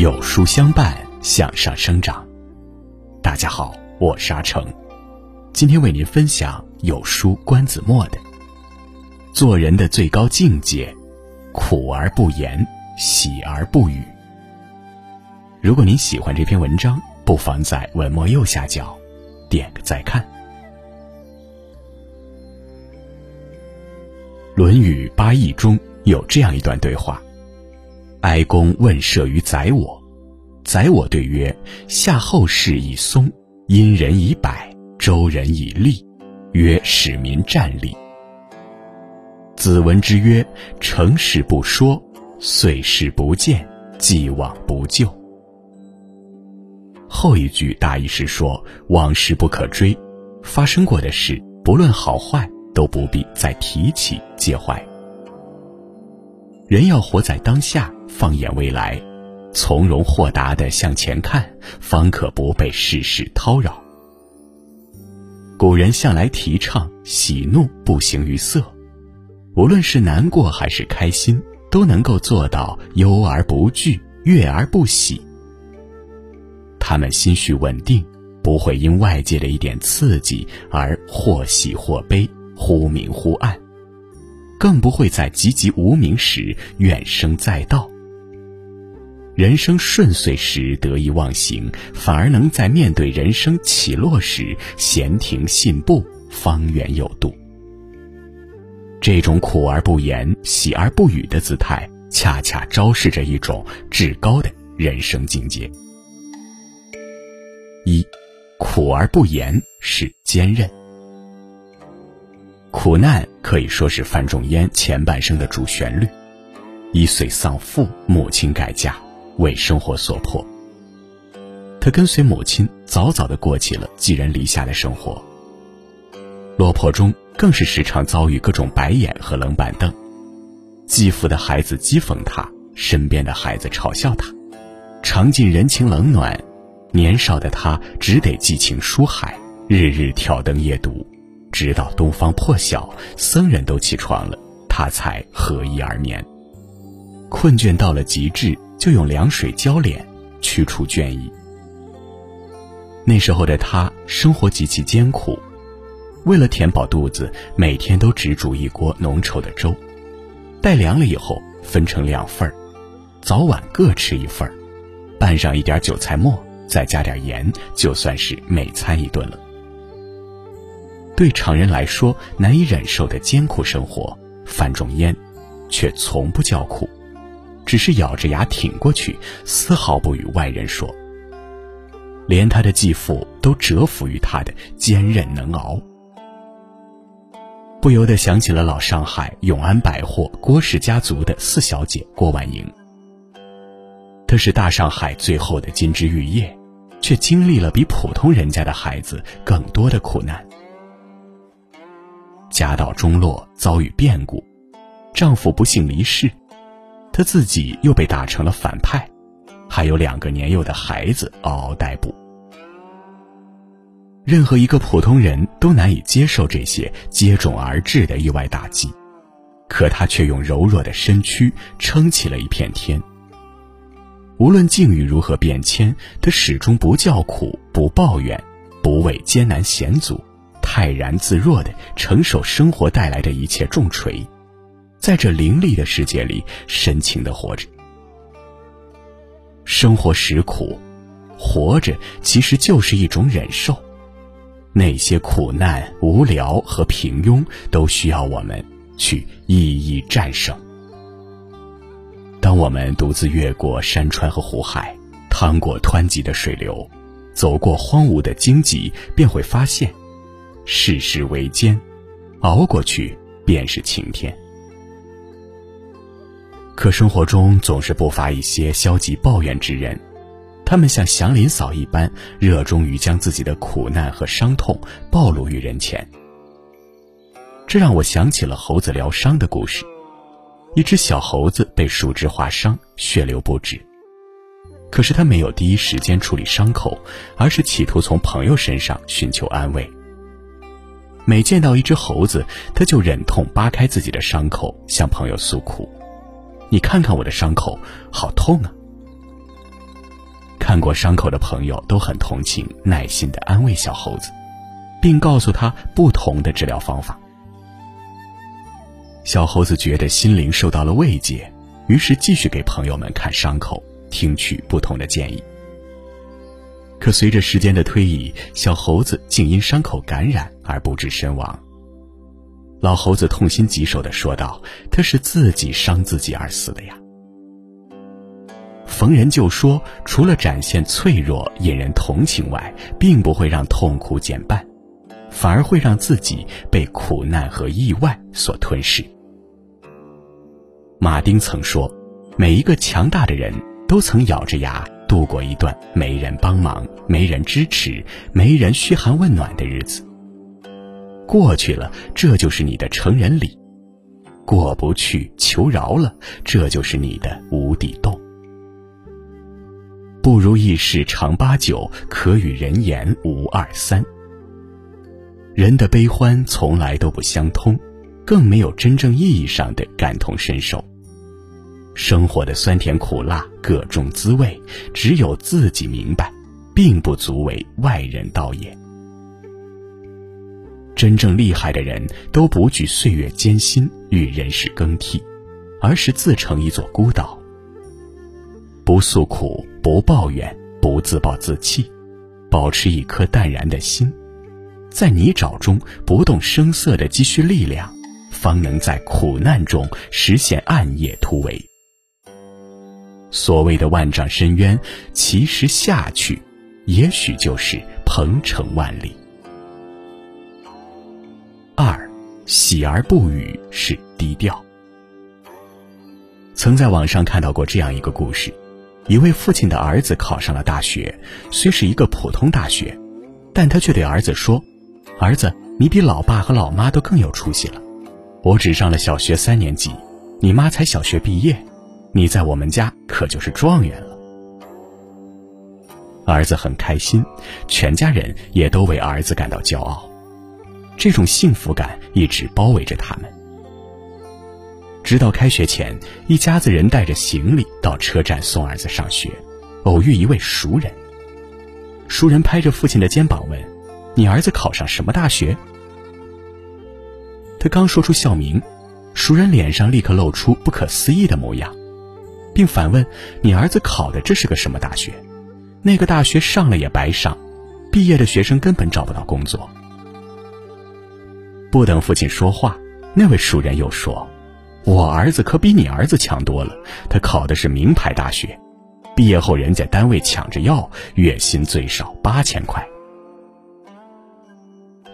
有书相伴，向上生长。大家好，我是阿成，今天为您分享有书关子墨的《做人的最高境界：苦而不言，喜而不语》。如果您喜欢这篇文章，不妨在文末右下角点个再看。《论语八义》中有这样一段对话。哀公问社于宰我，宰我对曰：“夏后氏以松，殷人以柏，周人以栗，曰使民战栗。”子闻之曰：“成事不说，遂事不见，既往不咎。”后一句大意是说，往事不可追，发生过的事不论好坏，都不必再提起介怀。人要活在当下。放眼未来，从容豁达的向前看，方可不被世事叨扰。古人向来提倡喜怒不形于色，无论是难过还是开心，都能够做到忧而不惧，悦而不喜。他们心绪稳定，不会因外界的一点刺激而或喜或悲，忽明忽暗，更不会在籍籍无名时怨声载道。人生顺遂时得意忘形，反而能在面对人生起落时闲庭信步，方圆有度。这种苦而不言，喜而不语的姿态，恰恰昭示着一种至高的人生境界。一，苦而不言是坚韧。苦难可以说是范仲淹前半生的主旋律。一岁丧父，母亲改嫁。为生活所迫，他跟随母亲早早的过起了寄人篱下的生活。落魄中更是时常遭遇各种白眼和冷板凳，继父的孩子讥讽他，身边的孩子嘲笑他，尝尽人情冷暖。年少的他只得寄情书海，日日挑灯夜读，直到东方破晓，僧人都起床了，他才合衣而眠。困倦到了极致。就用凉水浇脸，驱除倦意。那时候的他生活极其艰苦，为了填饱肚子，每天都只煮一锅浓稠的粥，待凉了以后分成两份儿，早晚各吃一份儿，拌上一点韭菜末，再加点盐，就算是美餐一顿了。对常人来说难以忍受的艰苦生活，范仲淹却从不叫苦。只是咬着牙挺过去，丝毫不与外人说。连他的继父都折服于他的坚韧能熬，不由得想起了老上海永安百货郭氏家族的四小姐郭婉莹。她是大上海最后的金枝玉叶，却经历了比普通人家的孩子更多的苦难。家道中落，遭遇变故，丈夫不幸离世。她自己又被打成了反派，还有两个年幼的孩子嗷嗷待哺。任何一个普通人都难以接受这些接踵而至的意外打击，可她却用柔弱的身躯撑起了一片天。无论境遇如何变迁，她始终不叫苦，不抱怨，不畏艰难险阻，泰然自若地承受生活带来的一切重锤。在这凌厉的世界里，深情的活着。生活实苦，活着其实就是一种忍受。那些苦难、无聊和平庸，都需要我们去一一战胜。当我们独自越过山川和湖海，趟过湍急的水流，走过荒芜的荆棘，便会发现，世事维艰，熬过去便是晴天。可生活中总是不乏一些消极抱怨之人，他们像祥林嫂一般，热衷于将自己的苦难和伤痛暴露于人前。这让我想起了猴子疗伤的故事：一只小猴子被树枝划伤，血流不止。可是他没有第一时间处理伤口，而是企图从朋友身上寻求安慰。每见到一只猴子，他就忍痛扒开自己的伤口，向朋友诉苦。你看看我的伤口，好痛啊！看过伤口的朋友都很同情，耐心的安慰小猴子，并告诉他不同的治疗方法。小猴子觉得心灵受到了慰藉，于是继续给朋友们看伤口，听取不同的建议。可随着时间的推移，小猴子竟因伤口感染而不治身亡。老猴子痛心疾首的说道：“他是自己伤自己而死的呀。”逢人就说，除了展现脆弱、引人同情外，并不会让痛苦减半，反而会让自己被苦难和意外所吞噬。马丁曾说：“每一个强大的人都曾咬着牙度过一段没人帮忙、没人支持、没人嘘寒问暖的日子。过去了，这就是你的成人礼；过不去，求饶了，这就是你的无底洞。不如意事常八九，可与人言无二三。人的悲欢从来都不相通，更没有真正意义上的感同身受。生活的酸甜苦辣，各种滋味，只有自己明白，并不足为外人道也。真正厉害的人都不惧岁月艰辛与人事更替，而是自成一座孤岛，不诉苦，不抱怨，不自暴自弃，保持一颗淡然的心，在泥沼中不动声色的积蓄力量，方能在苦难中实现暗夜突围。所谓的万丈深渊，其实下去，也许就是鹏程万里。喜而不语是低调。曾在网上看到过这样一个故事：一位父亲的儿子考上了大学，虽是一个普通大学，但他却对儿子说：“儿子，你比老爸和老妈都更有出息了。我只上了小学三年级，你妈才小学毕业。”你在我们家可就是状元了。儿子很开心，全家人也都为儿子感到骄傲，这种幸福感一直包围着他们。直到开学前，一家子人带着行李到车站送儿子上学，偶遇一位熟人。熟人拍着父亲的肩膀问：“你儿子考上什么大学？”他刚说出校名，熟人脸上立刻露出不可思议的模样。并反问：“你儿子考的这是个什么大学？那个大学上了也白上，毕业的学生根本找不到工作。”不等父亲说话，那位熟人又说：“我儿子可比你儿子强多了，他考的是名牌大学，毕业后人家单位抢着要，月薪最少八千块。”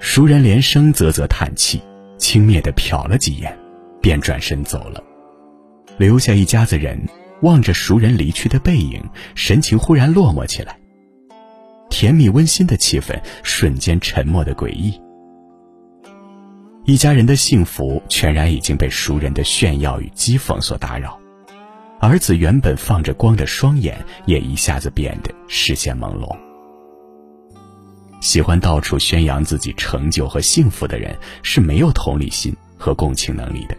熟人连声啧啧叹气，轻蔑地瞟了几眼，便转身走了，留下一家子人。望着熟人离去的背影，神情忽然落寞起来。甜蜜温馨的气氛瞬间沉默的诡异。一家人的幸福全然已经被熟人的炫耀与讥讽所打扰，儿子原本放着光的双眼也一下子变得视线朦胧。喜欢到处宣扬自己成就和幸福的人是没有同理心和共情能力的。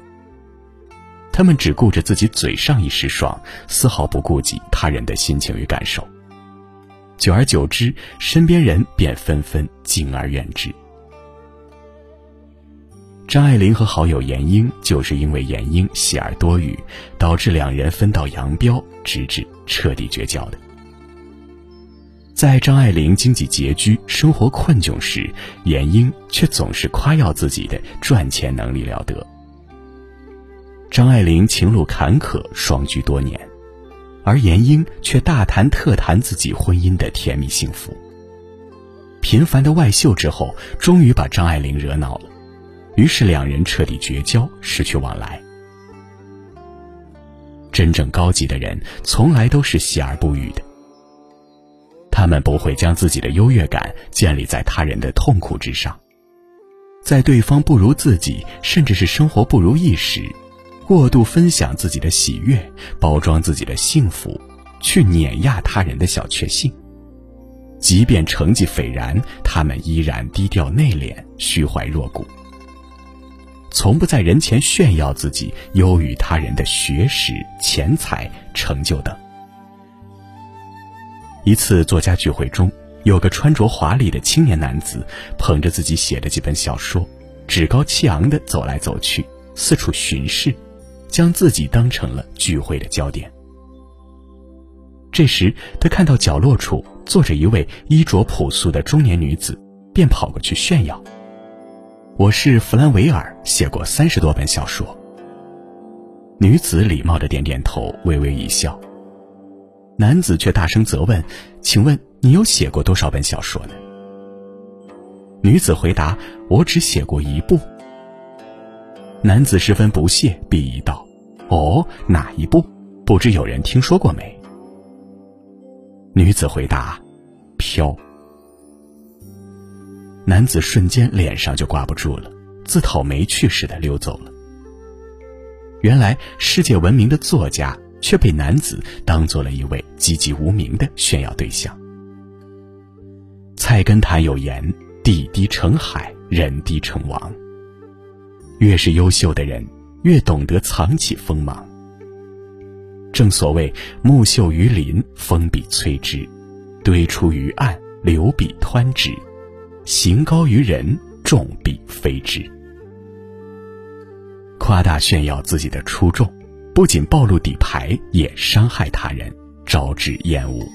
他们只顾着自己嘴上一时爽，丝毫不顾及他人的心情与感受。久而久之，身边人便纷纷敬而远之。张爱玲和好友闫英就是因为闫英喜而多语，导致两人分道扬镳，直至彻底绝交的。在张爱玲经济拮据、生活困窘时，闫英却总是夸耀自己的赚钱能力了得。张爱玲情路坎坷，双居多年，而闫英却大谈特谈自己婚姻的甜蜜幸福。频繁的外秀之后，终于把张爱玲惹恼了，于是两人彻底绝交，失去往来。真正高级的人，从来都是喜而不语的。他们不会将自己的优越感建立在他人的痛苦之上，在对方不如自己，甚至是生活不如意时。过度分享自己的喜悦，包装自己的幸福，去碾压他人的小确幸。即便成绩斐然，他们依然低调内敛、虚怀若谷，从不在人前炫耀自己优于他人的学识、钱财、成就等。一次作家聚会中，有个穿着华丽的青年男子，捧着自己写的几本小说，趾高气昂地走来走去，四处巡视，将自己当成了聚会的焦点。这时，他看到角落处坐着一位衣着朴素的中年女子，便跑过去炫耀：“我是弗兰维尔，写过三十多本小说。”女子礼貌的点点头，微微一笑。男子却大声责问：“请问你有写过多少本小说呢？”女子回答：“我只写过一部。”男子十分不屑，鄙夷道：“哦，哪一部？不知有人听说过没？”女子回答：“飘。”男子瞬间脸上就挂不住了，自讨没趣似的溜走了。原来世界闻名的作家。却被男子当做了一位籍籍无名的炫耀对象。菜根谭有言：“地低成海，人低成王。”越是优秀的人，越懂得藏起锋芒。正所谓“木秀于林，风必摧之；堆出于岸，流必湍之；行高于人，众必非之。”夸大炫耀自己的出众。不仅暴露底牌，也伤害他人，招致厌恶。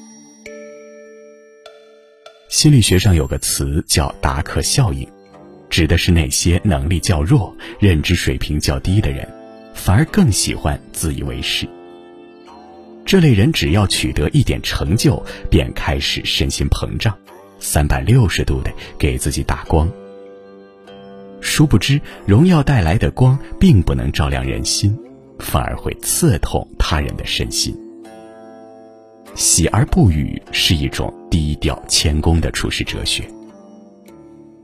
心理学上有个词叫达克效应，指的是那些能力较弱、认知水平较低的人，反而更喜欢自以为是。这类人只要取得一点成就，便开始身心膨胀，三百六十度的给自己打光。殊不知，荣耀带来的光并不能照亮人心。反而会刺痛他人的身心。喜而不语是一种低调谦恭的处世哲学。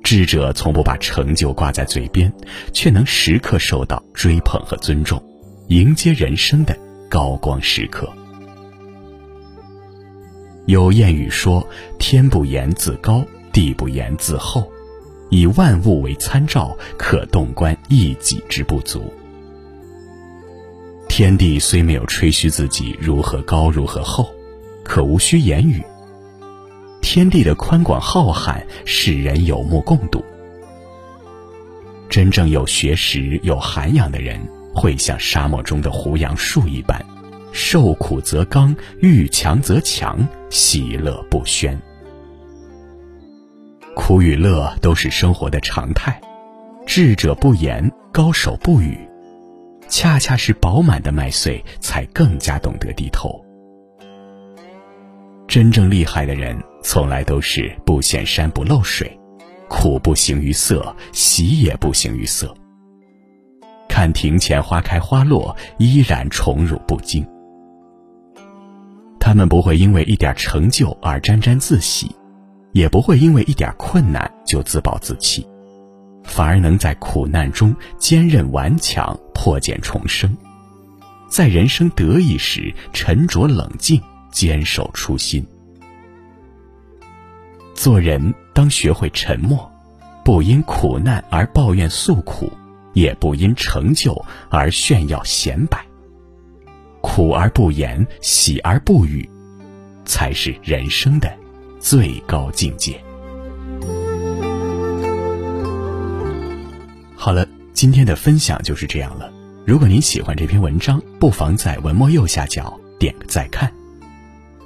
智者从不把成就挂在嘴边，却能时刻受到追捧和尊重，迎接人生的高光时刻。有谚语说：“天不言自高，地不言自厚，以万物为参照，可洞观一己之不足。”天地虽没有吹嘘自己如何高如何厚，可无需言语。天地的宽广浩瀚，世人有目共睹。真正有学识、有涵养的人，会像沙漠中的胡杨树一般，受苦则刚，遇强则强，喜乐不宣。苦与乐都是生活的常态，智者不言，高手不语。恰恰是饱满的麦穗，才更加懂得低头。真正厉害的人，从来都是不显山不露水，苦不形于色，喜也不形于色。看庭前花开花落，依然宠辱不惊。他们不会因为一点成就而沾沾自喜，也不会因为一点困难就自暴自弃。反而能在苦难中坚韧顽强，破茧重生；在人生得意时沉着冷静，坚守初心。做人当学会沉默，不因苦难而抱怨诉苦，也不因成就而炫耀显摆。苦而不言，喜而不语，才是人生的最高境界。好了，今天的分享就是这样了。如果您喜欢这篇文章，不妨在文末右下角点个再看。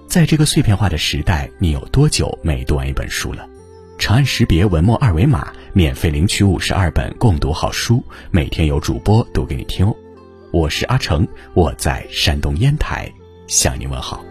在这个碎片化的时代，你有多久没读完一本书了？长按识别文末二维码，免费领取五十二本共读好书，每天有主播读给你听哦。我是阿成，我在山东烟台向您问好。